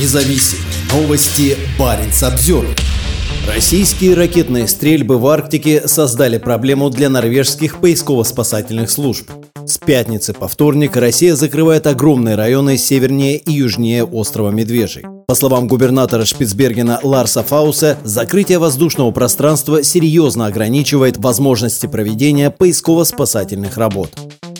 Независимые новости. Барин обзор. Российские ракетные стрельбы в Арктике создали проблему для норвежских поисково-спасательных служб. С пятницы по вторник Россия закрывает огромные районы севернее и южнее острова Медвежий. По словам губернатора Шпицбергена Ларса Фауса, закрытие воздушного пространства серьезно ограничивает возможности проведения поисково-спасательных работ.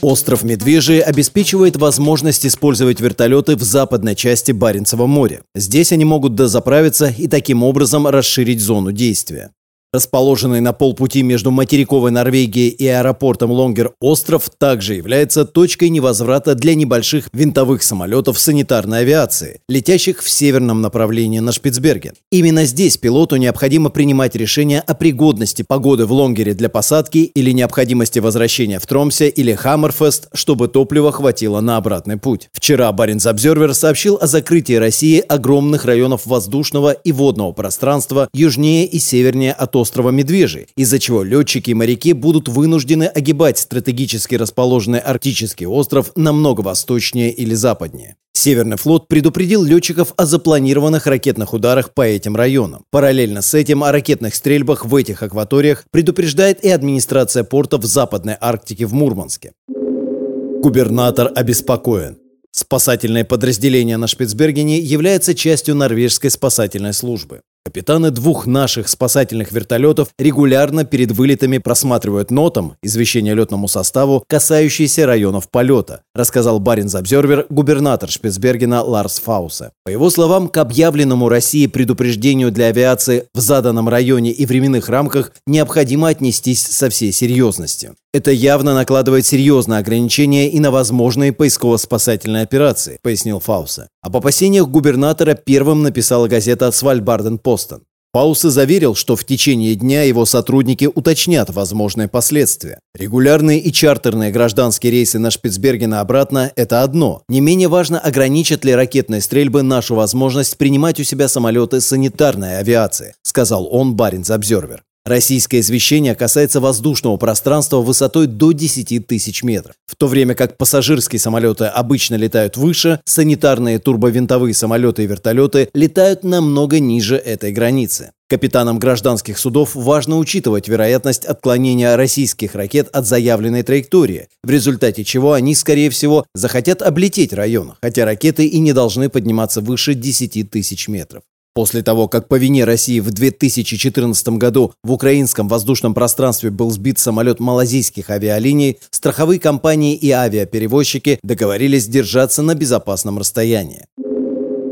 Остров Медвежий обеспечивает возможность использовать вертолеты в западной части Баренцева моря. Здесь они могут дозаправиться и таким образом расширить зону действия. Расположенный на полпути между материковой Норвегией и аэропортом Лонгер остров также является точкой невозврата для небольших винтовых самолетов санитарной авиации, летящих в северном направлении на Шпицберген. Именно здесь пилоту необходимо принимать решение о пригодности погоды в Лонгере для посадки или необходимости возвращения в Тромсе или Хаммерфест, чтобы топлива хватило на обратный путь. Вчера Баренц Обзервер сообщил о закрытии России огромных районов воздушного и водного пространства южнее и севернее от острова Медвежий, из-за чего летчики и моряки будут вынуждены огибать стратегически расположенный арктический остров намного восточнее или западнее. Северный флот предупредил летчиков о запланированных ракетных ударах по этим районам. Параллельно с этим о ракетных стрельбах в этих акваториях предупреждает и администрация порта в Западной Арктике в Мурманске. Губернатор обеспокоен. Спасательное подразделение на Шпицбергене является частью норвежской спасательной службы. Капитаны двух наших спасательных вертолетов регулярно перед вылетами просматривают нотам извещения летному составу, касающиеся районов полета, рассказал Баринс Обзервер губернатор Шпицбергена Ларс Фаусе. По его словам, к объявленному России предупреждению для авиации в заданном районе и временных рамках необходимо отнестись со всей серьезностью. Это явно накладывает серьезные ограничения и на возможные поисково-спасательные операции, пояснил Фауса. Об опасениях губернатора первым написала газета «Свальбарден Постон». Паусы заверил, что в течение дня его сотрудники уточнят возможные последствия. Регулярные и чартерные гражданские рейсы на Шпицберген и обратно – это одно. Не менее важно, ограничат ли ракетные стрельбы нашу возможность принимать у себя самолеты санитарной авиации, сказал он Баринс Обзервер. Российское извещение касается воздушного пространства высотой до 10 тысяч метров. В то время как пассажирские самолеты обычно летают выше, санитарные турбовинтовые самолеты и вертолеты летают намного ниже этой границы. Капитанам гражданских судов важно учитывать вероятность отклонения российских ракет от заявленной траектории, в результате чего они, скорее всего, захотят облететь район, хотя ракеты и не должны подниматься выше 10 тысяч метров. После того, как по вине России в 2014 году в украинском воздушном пространстве был сбит самолет малазийских авиалиний, страховые компании и авиаперевозчики договорились держаться на безопасном расстоянии.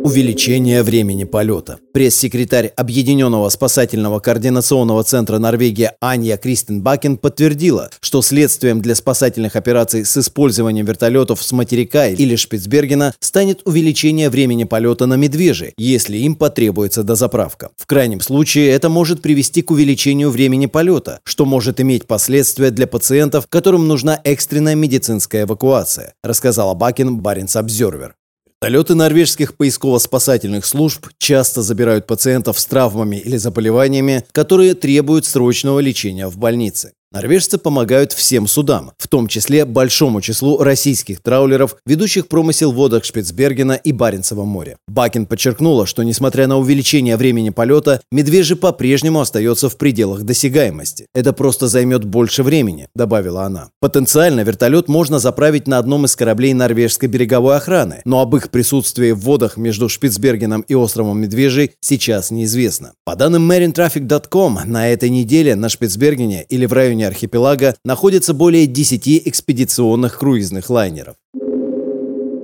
Увеличение времени полета. Пресс-секретарь Объединенного спасательного координационного центра Норвегии Анья Кристенбакен подтвердила, что следствием для спасательных операций с использованием вертолетов с материка или Шпицбергена станет увеличение времени полета на Медвежье, если им потребуется дозаправка. В крайнем случае это может привести к увеличению времени полета, что может иметь последствия для пациентов, которым нужна экстренная медицинская эвакуация, рассказала Бакин Баренц Обзервер. Полеты норвежских поисково-спасательных служб часто забирают пациентов с травмами или заболеваниями, которые требуют срочного лечения в больнице. Норвежцы помогают всем судам, в том числе большому числу российских траулеров, ведущих промысел в водах Шпицбергена и Баренцева моря. Бакин подчеркнула, что несмотря на увеличение времени полета, медвежий по-прежнему остается в пределах досягаемости. Это просто займет больше времени, добавила она. Потенциально вертолет можно заправить на одном из кораблей норвежской береговой охраны, но об их присутствии в водах между Шпицбергеном и островом Медвежий сейчас неизвестно. По данным marintraffic.com, на этой неделе на Шпицбергене или в районе районе архипелага находится более 10 экспедиционных круизных лайнеров.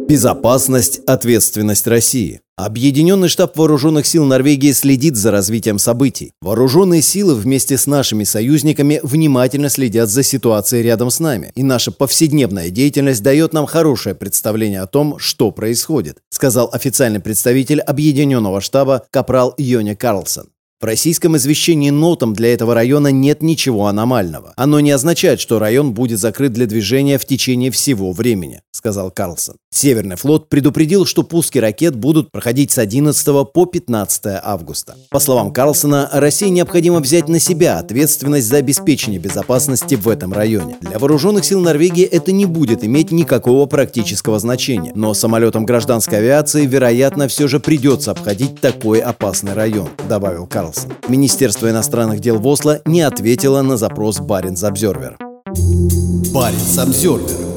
Безопасность, ответственность России. Объединенный штаб вооруженных сил Норвегии следит за развитием событий. Вооруженные силы вместе с нашими союзниками внимательно следят за ситуацией рядом с нами. И наша повседневная деятельность дает нам хорошее представление о том, что происходит, сказал официальный представитель Объединенного штаба Капрал Йони Карлсон. В российском извещении нотам для этого района нет ничего аномального. Оно не означает, что район будет закрыт для движения в течение всего времени, сказал Карлсон. Северный флот предупредил, что пуски ракет будут проходить с 11 по 15 августа. По словам Карлсона, России необходимо взять на себя ответственность за обеспечение безопасности в этом районе. Для вооруженных сил Норвегии это не будет иметь никакого практического значения, но самолетам гражданской авиации, вероятно, все же придется обходить такой опасный район, добавил Карлсон. Карлсон. Министерство иностранных дел в Осло не ответило на запрос Баренц Обзервер. Баренц Обзервер.